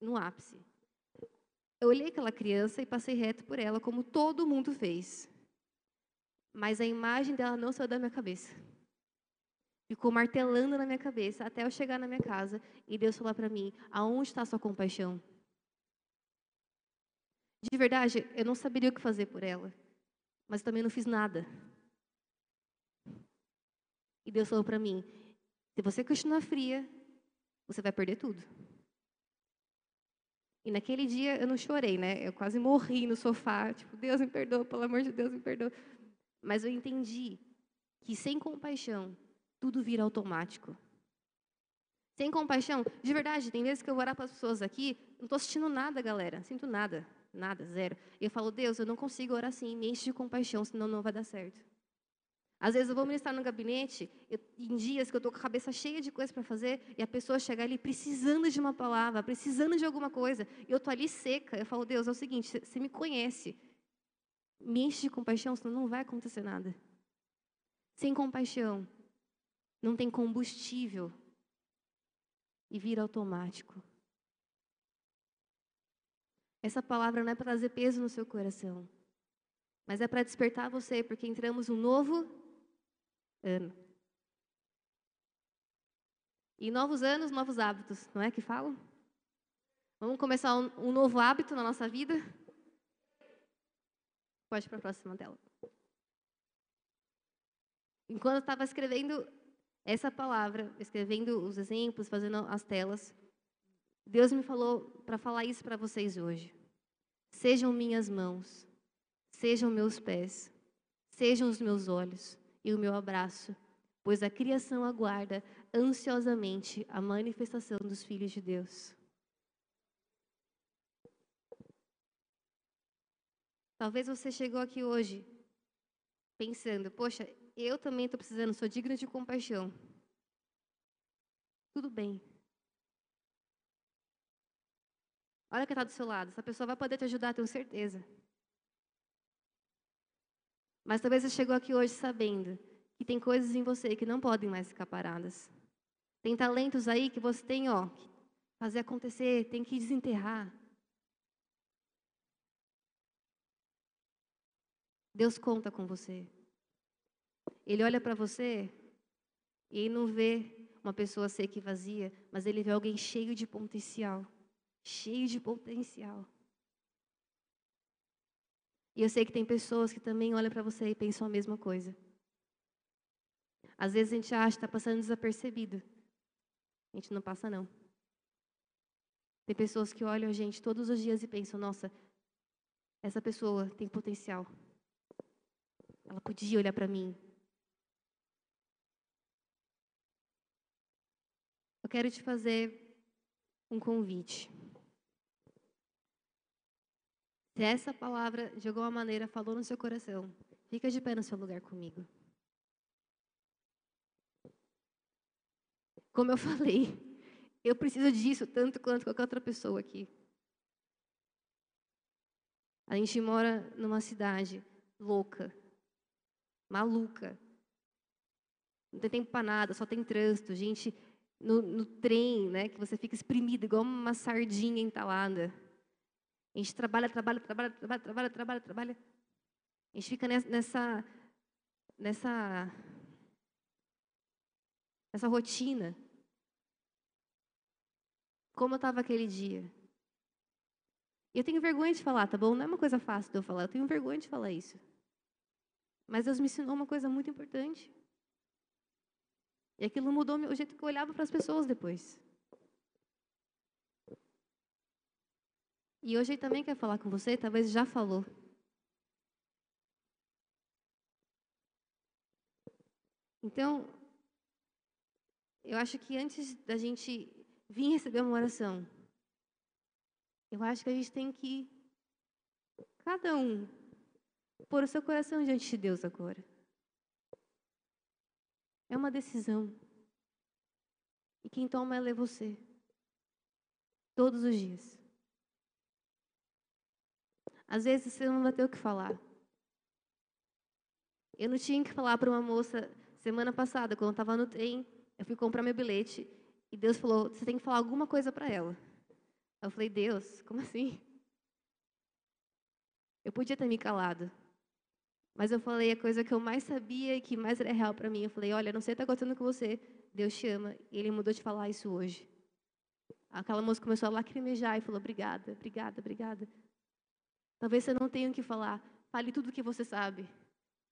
no ápice. Eu olhei aquela criança e passei reto por ela, como todo mundo fez. Mas a imagem dela não saiu da minha cabeça. Ficou martelando na minha cabeça até eu chegar na minha casa e Deus falou para mim: Aonde está a sua compaixão? De verdade, eu não saberia o que fazer por ela, mas também não fiz nada. E Deus falou para mim: se você continuar fria, você vai perder tudo. E naquele dia eu não chorei, né? Eu quase morri no sofá, tipo, Deus me perdoa, pelo amor de Deus, me perdoa. Mas eu entendi que sem compaixão, tudo vira automático. Sem compaixão, de verdade, tem vezes que eu vou orar para as pessoas aqui, não estou sentindo nada, galera, sinto nada, nada, zero. E eu falo, Deus, eu não consigo orar assim, me enche de compaixão, senão não vai dar certo. Às vezes eu vou ministrar no gabinete, eu, em dias que eu estou com a cabeça cheia de coisas para fazer, e a pessoa chega ali precisando de uma palavra, precisando de alguma coisa, e eu estou ali seca. Eu falo, Deus, é o seguinte, você me conhece, me enche de compaixão, senão não vai acontecer nada. Sem compaixão, não tem combustível e vira automático. Essa palavra não é para trazer peso no seu coração, mas é para despertar você, porque entramos um novo ano. E novos anos, novos hábitos, não é que falam? Vamos começar um, um novo hábito na nossa vida? Pode para a próxima tela. Enquanto eu estava escrevendo essa palavra, escrevendo os exemplos, fazendo as telas, Deus me falou para falar isso para vocês hoje. Sejam minhas mãos, sejam meus pés, sejam os meus olhos, e o meu abraço, pois a criação aguarda ansiosamente a manifestação dos filhos de Deus. Talvez você chegou aqui hoje pensando, poxa, eu também estou precisando, sou digna de compaixão. Tudo bem. Olha quem está do seu lado. Essa pessoa vai poder te ajudar, tenho certeza. Mas talvez você chegou aqui hoje sabendo que tem coisas em você que não podem mais ficar paradas. Tem talentos aí que você tem, ó, que fazer acontecer, tem que desenterrar. Deus conta com você. Ele olha para você e não vê uma pessoa seca e vazia, mas ele vê alguém cheio de potencial. Cheio de potencial. E eu sei que tem pessoas que também olham para você e pensam a mesma coisa. Às vezes a gente acha que está passando desapercebido. A gente não passa, não. Tem pessoas que olham a gente todos os dias e pensam: nossa, essa pessoa tem potencial. Ela podia olhar para mim. Eu quero te fazer um convite. Se essa palavra de alguma maneira falou no seu coração, fica de pé no seu lugar comigo. Como eu falei, eu preciso disso tanto quanto qualquer outra pessoa aqui. A gente mora numa cidade louca, maluca. Não tem tempo para nada, só tem trânsito, gente no, no trem, né, que você fica exprimido igual uma sardinha entalada. A gente trabalha, trabalha, trabalha, trabalha, trabalha, trabalha, trabalha. A gente fica nessa, nessa, nessa rotina. Como eu estava aquele dia. E eu tenho vergonha de falar, tá bom? Não é uma coisa fácil de eu falar, eu tenho vergonha de falar isso. Mas Deus me ensinou uma coisa muito importante. E aquilo mudou o jeito que eu olhava para as pessoas depois. E hoje ele também quer falar com você, talvez já falou. Então, eu acho que antes da gente vir receber uma oração, eu acho que a gente tem que, cada um, pôr o seu coração diante de Deus agora. É uma decisão. E quem toma ela é você. Todos os dias. Às vezes você não vai ter o que falar. Eu não tinha que falar para uma moça semana passada, quando eu estava no trem, eu fui comprar meu bilhete e Deus falou: você tem que falar alguma coisa para ela. Eu falei: Deus, como assim? Eu podia ter me calado. Mas eu falei a coisa que eu mais sabia e que mais era real para mim. Eu falei: Olha, não sei o que está acontecendo com você. Deus te ama. E Ele mudou de falar isso hoje. Aquela moça começou a lacrimejar e falou: Obrigada, obrigada, obrigada. Talvez você não tenha o que falar. Fale tudo o que você sabe.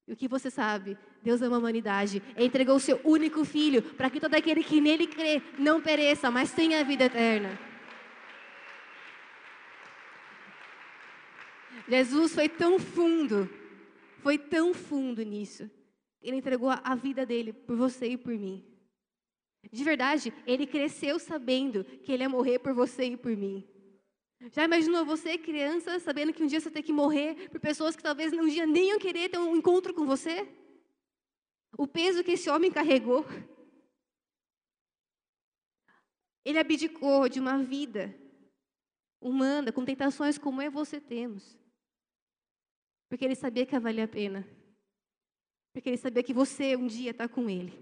E o que você sabe? Deus ama a humanidade. Entregou o seu único filho para que todo aquele que nele crê não pereça, mas tenha a vida eterna. Jesus foi tão fundo, foi tão fundo nisso. Ele entregou a vida dele por você e por mim. De verdade, ele cresceu sabendo que ele ia morrer por você e por mim. Já imaginou você, criança, sabendo que um dia você tem que morrer por pessoas que talvez um dia nem iam querer ter um encontro com você? O peso que esse homem carregou. Ele abdicou de uma vida humana, com tentações como eu e você temos. Porque ele sabia que valia a pena. Porque ele sabia que você um dia está com ele.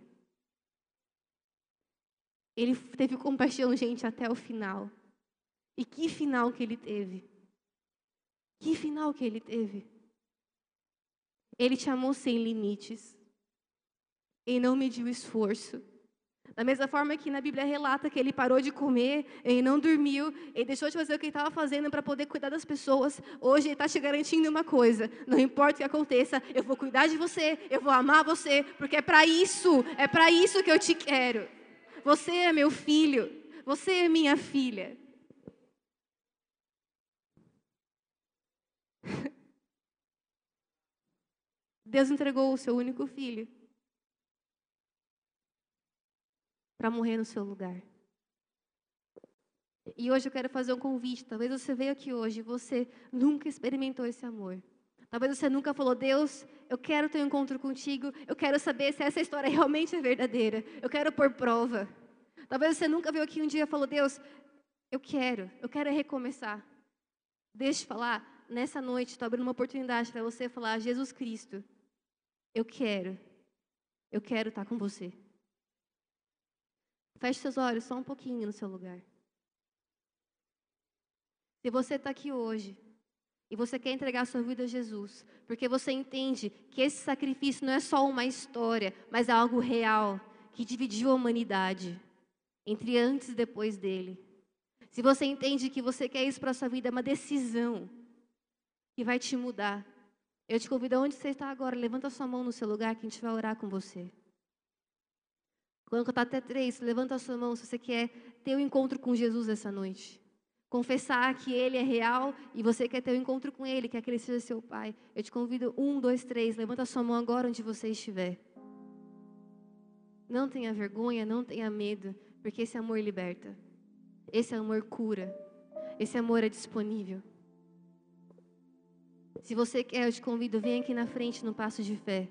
Ele teve compaixão, gente, até o final. E que final que ele teve? Que final que ele teve? Ele te amou sem limites. Ele não mediu esforço. Da mesma forma que na Bíblia relata que ele parou de comer, ele não dormiu, ele deixou de fazer o que ele estava fazendo para poder cuidar das pessoas. Hoje ele está te garantindo uma coisa: não importa o que aconteça, eu vou cuidar de você, eu vou amar você, porque é para isso, é para isso que eu te quero. Você é meu filho, você é minha filha. Deus entregou o seu único filho para morrer no seu lugar. E hoje eu quero fazer um convite. Talvez você veio aqui hoje e você nunca experimentou esse amor. Talvez você nunca falou, Deus, eu quero ter um encontro contigo, eu quero saber se essa história realmente é verdadeira, eu quero pôr prova. Talvez você nunca veio aqui um dia e falou, Deus, eu quero, eu quero recomeçar. Deixa eu falar, nessa noite estou abrindo uma oportunidade para você falar, Jesus Cristo, eu quero, eu quero estar com você. Feche seus olhos só um pouquinho no seu lugar. Se você está aqui hoje e você quer entregar sua vida a Jesus, porque você entende que esse sacrifício não é só uma história, mas é algo real que dividiu a humanidade entre antes e depois dele. Se você entende que você quer isso para a sua vida, é uma decisão que vai te mudar. Eu te convido aonde você está agora, levanta sua mão no seu lugar que a gente vai orar com você. Quando contar até três, levanta a sua mão se você quer ter um encontro com Jesus essa noite. Confessar que Ele é real e você quer ter um encontro com Ele, quer que Ele seja seu Pai. Eu te convido, um, dois, três, levanta a sua mão agora onde você estiver. Não tenha vergonha, não tenha medo, porque esse amor liberta. Esse amor cura. Esse amor é disponível. Se você quer, eu te convido, vem aqui na frente no passo de fé.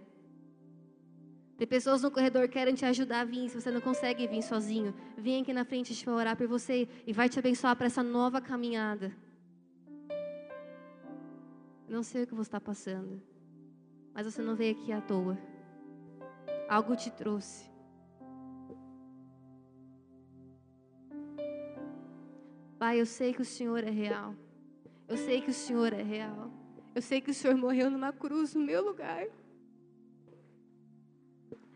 Tem pessoas no corredor que querem te ajudar a vir. Se você não consegue vir sozinho, vem aqui na frente, a gente vai orar por você e vai te abençoar para essa nova caminhada. Não sei o que você está passando, mas você não veio aqui à toa. Algo te trouxe. Pai, eu sei que o Senhor é real. Eu sei que o Senhor é real. Eu sei que o Senhor morreu numa cruz no meu lugar.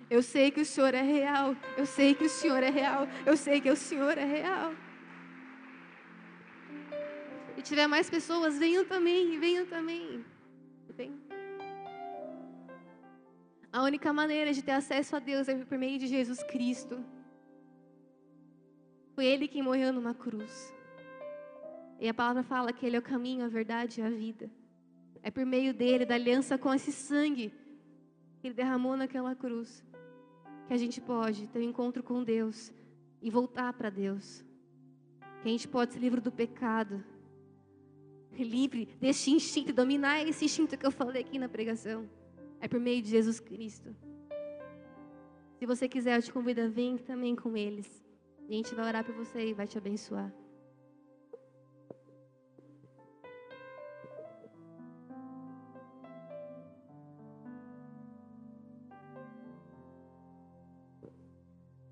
Eu sei que o Senhor é real. Eu sei que o Senhor é real. Eu sei que o Senhor é real. E tiver mais pessoas, venham também, venham também. A única maneira de ter acesso a Deus é por meio de Jesus Cristo. Foi Ele quem morreu numa cruz. E a palavra fala que Ele é o caminho, a verdade e a vida. É por meio dele, da aliança com esse sangue que Ele derramou naquela cruz, que a gente pode ter um encontro com Deus e voltar para Deus. Que a gente pode ser livre do pecado, livre desse instinto, dominar esse instinto que eu falei aqui na pregação. É por meio de Jesus Cristo. Se você quiser, eu te convido a vir também com eles. E a gente vai orar por você e vai te abençoar.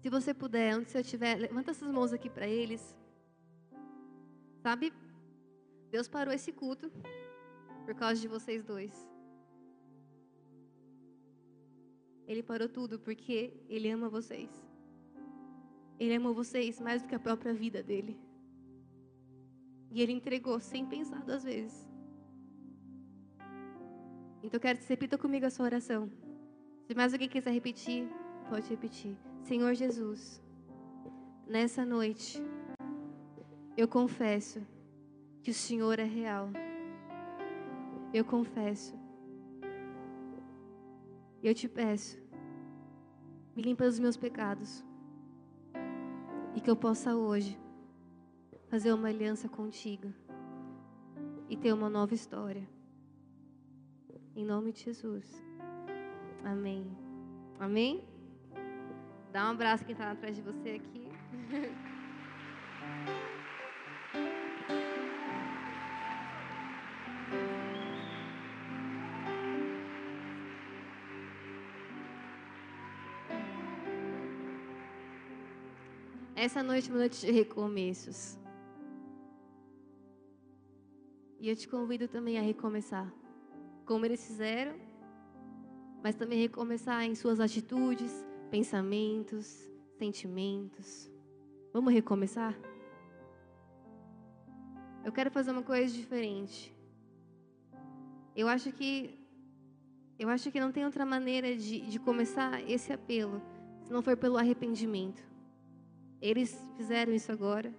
Se você puder, onde você estiver, levanta essas mãos aqui para eles. Sabe? Deus parou esse culto por causa de vocês dois. Ele parou tudo porque ele ama vocês. Ele amou vocês mais do que a própria vida dele. E ele entregou sem pensar duas vezes. Então eu quero que você repita comigo a sua oração. Se mais alguém quiser repetir, pode repetir. Senhor Jesus, nessa noite, eu confesso que o Senhor é real. Eu confesso. Eu te peço, me limpa dos meus pecados. E que eu possa hoje fazer uma aliança contigo e ter uma nova história. Em nome de Jesus. Amém. Amém? Dá um abraço quem está atrás de você aqui. Essa noite é uma noite de recomeços. E eu te convido também a recomeçar, como eles fizeram, mas também recomeçar em suas atitudes, pensamentos, sentimentos. Vamos recomeçar? Eu quero fazer uma coisa diferente. Eu acho que eu acho que não tem outra maneira de, de começar esse apelo se não for pelo arrependimento. Eles fizeram isso agora,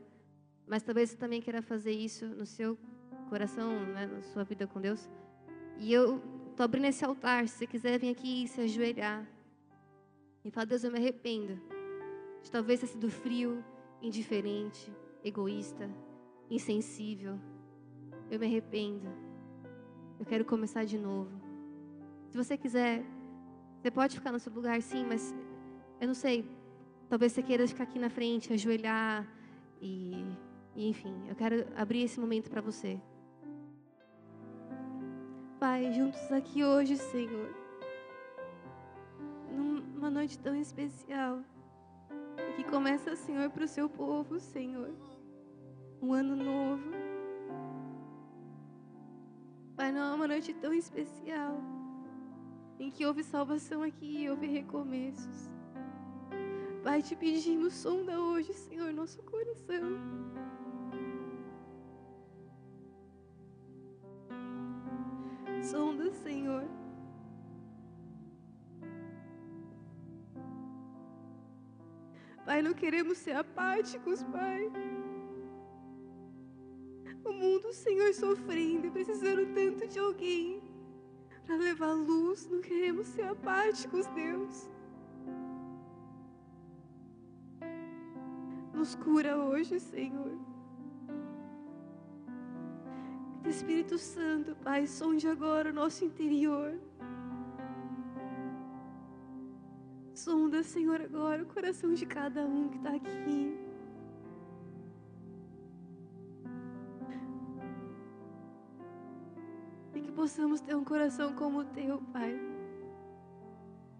mas talvez você também queira fazer isso no seu coração, né, na sua vida com Deus. E eu tô abrindo esse altar. Se você quiser vir aqui e se ajoelhar e falar, Deus, eu me arrependo de talvez ter sido frio, indiferente, egoísta, insensível. Eu me arrependo. Eu quero começar de novo. Se você quiser, você pode ficar no seu lugar, sim, mas eu não sei. Talvez você queira ficar aqui na frente, ajoelhar e, e enfim, eu quero abrir esse momento para você. Pai, juntos aqui hoje, Senhor, numa noite tão especial, que começa, Senhor, para o seu povo, Senhor, um ano novo. Pai, não é uma noite tão especial, em que houve salvação aqui e houve recomeços. Pai, te pedimos, sonda hoje, Senhor, nosso coração. Sonda, Senhor. Pai, não queremos ser apáticos, Pai. O mundo, Senhor, sofrendo, precisando tanto de alguém para levar luz. Não queremos ser apáticos, Deus. Nos cura hoje, Senhor. Espírito Santo, Pai, sonde agora o nosso interior. Sonda, Senhor, agora o coração de cada um que está aqui. E que possamos ter um coração como o teu, Pai.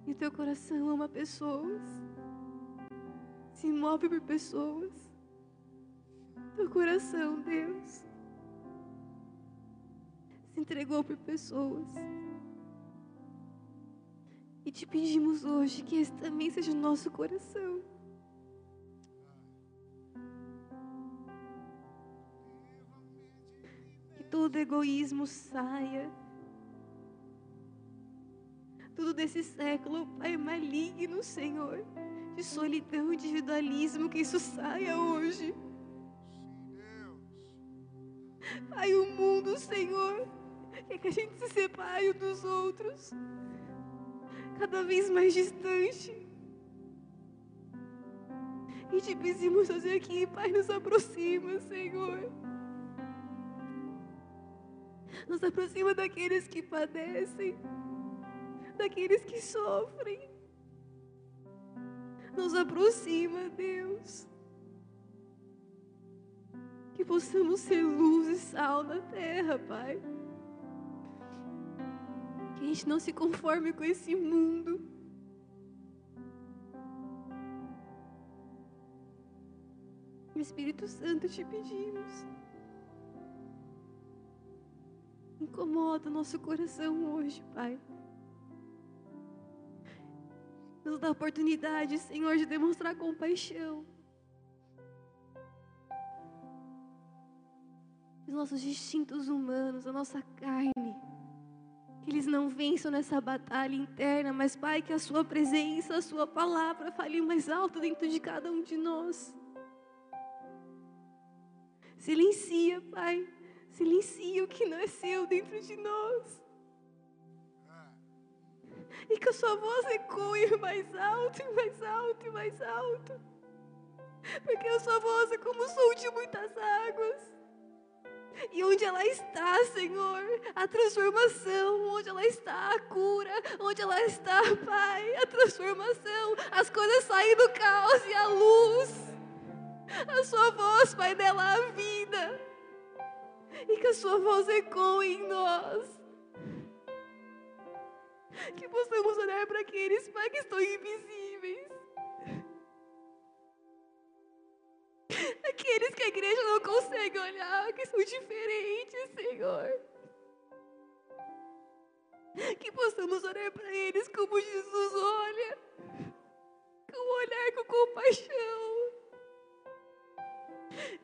E teu coração ama pessoas se move por pessoas. Teu coração, Deus, se entregou por pessoas. E te pedimos hoje que esse também seja o nosso coração. Que todo egoísmo saia. Tudo desse século, Pai maligno, Senhor de solidão, individualismo, que isso saia hoje. Pai, o mundo, Senhor, quer que a gente se separe dos outros, cada vez mais distante. E te pedimos fazer aqui, Pai, nos aproxima, Senhor. Nos aproxima daqueles que padecem, daqueles que sofrem nos aproxima, Deus. Que possamos ser luz e sal na terra, Pai. Que a gente não se conforme com esse mundo. Espírito Santo, te pedimos. Incomoda o nosso coração hoje, Pai. Nos dá a oportunidade, Senhor, de demonstrar compaixão. Os nossos instintos humanos, a nossa carne. Que eles não vençam nessa batalha interna, mas, Pai, que a Sua presença, a Sua palavra fale mais alto dentro de cada um de nós. Silencia, Pai. Silencia o que não é seu dentro de nós. E que a sua voz ecoe mais alto e mais alto e mais alto. Porque a sua voz é como o som de muitas águas. E onde ela está, Senhor, a transformação, onde ela está, a cura, onde ela está, Pai, a transformação, as coisas saem do caos e a luz. A sua voz, Pai, dela a vida. E que a sua voz ecoe em nós. Que possamos olhar para aqueles, Pai, que estão invisíveis. Aqueles que a igreja não consegue olhar, que são diferentes, Senhor. Que possamos olhar para eles como Jesus olha, com um olhar com compaixão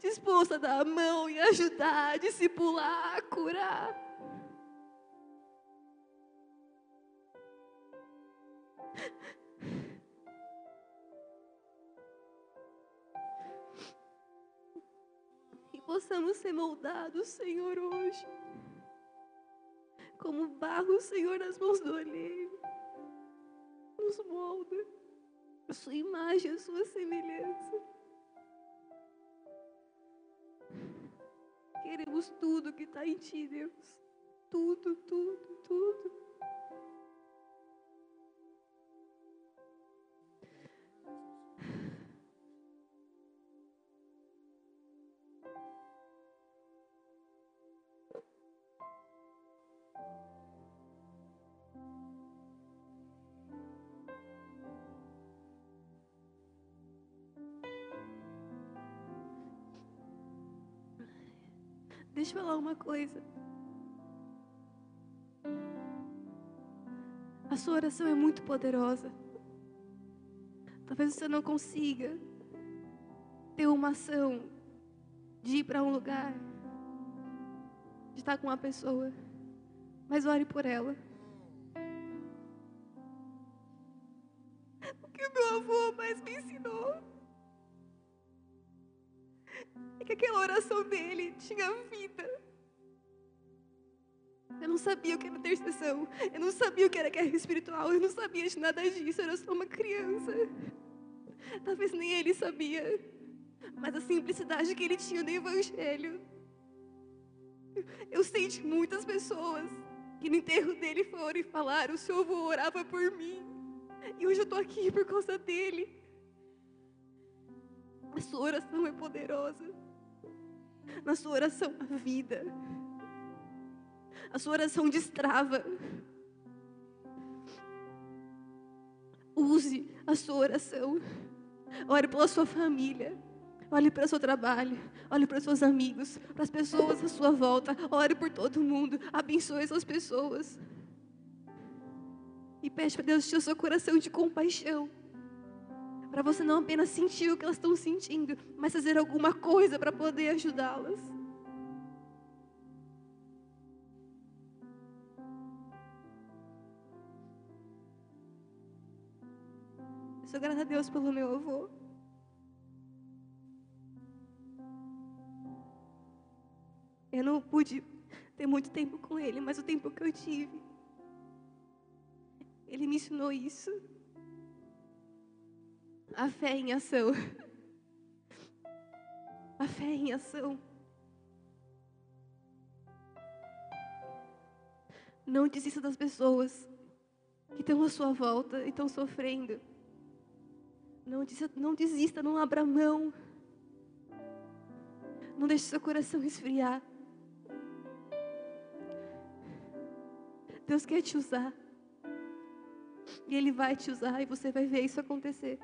disposto a dar a mão e ajudar, discipular, curar. Possamos ser moldados, Senhor, hoje. Como barro, Senhor, nas mãos do olheiro. Nos molda. A sua imagem, a sua semelhança. Queremos tudo que está em Ti, Deus. Tudo, tudo, tudo. Deixa eu falar uma coisa. A sua oração é muito poderosa. Talvez você não consiga ter uma ação de ir para um lugar, de estar com uma pessoa, mas ore por ela. Aquela oração dele tinha vida. Eu não sabia o que era intercessão. Eu não sabia o que era guerra espiritual. Eu não sabia de nada disso. Eu era só uma criança. Talvez nem ele sabia. Mas a simplicidade que ele tinha no Evangelho. Eu sei de muitas pessoas que no enterro dele foram e falaram: O seu avô orava por mim. E hoje eu estou aqui por causa dele. A sua oração é poderosa. Na sua oração, a vida. A sua oração destrava. Use a sua oração. Ore pela sua família. Olhe para o seu trabalho. Olhe para os seus amigos. Para as pessoas à sua volta. Ore por todo mundo. Abençoe essas pessoas. E pede para Deus encher o seu coração de compaixão. Para você não apenas sentir o que elas estão sentindo, mas fazer alguma coisa para poder ajudá-las. Eu sou grata a Deus pelo meu avô. Eu não pude ter muito tempo com ele, mas o tempo que eu tive, ele me ensinou isso. A fé em ação. A fé em ação. Não desista das pessoas que estão à sua volta e estão sofrendo. Não desista, não desista, não abra mão. Não deixe seu coração esfriar. Deus quer te usar. E Ele vai te usar e você vai ver isso acontecer.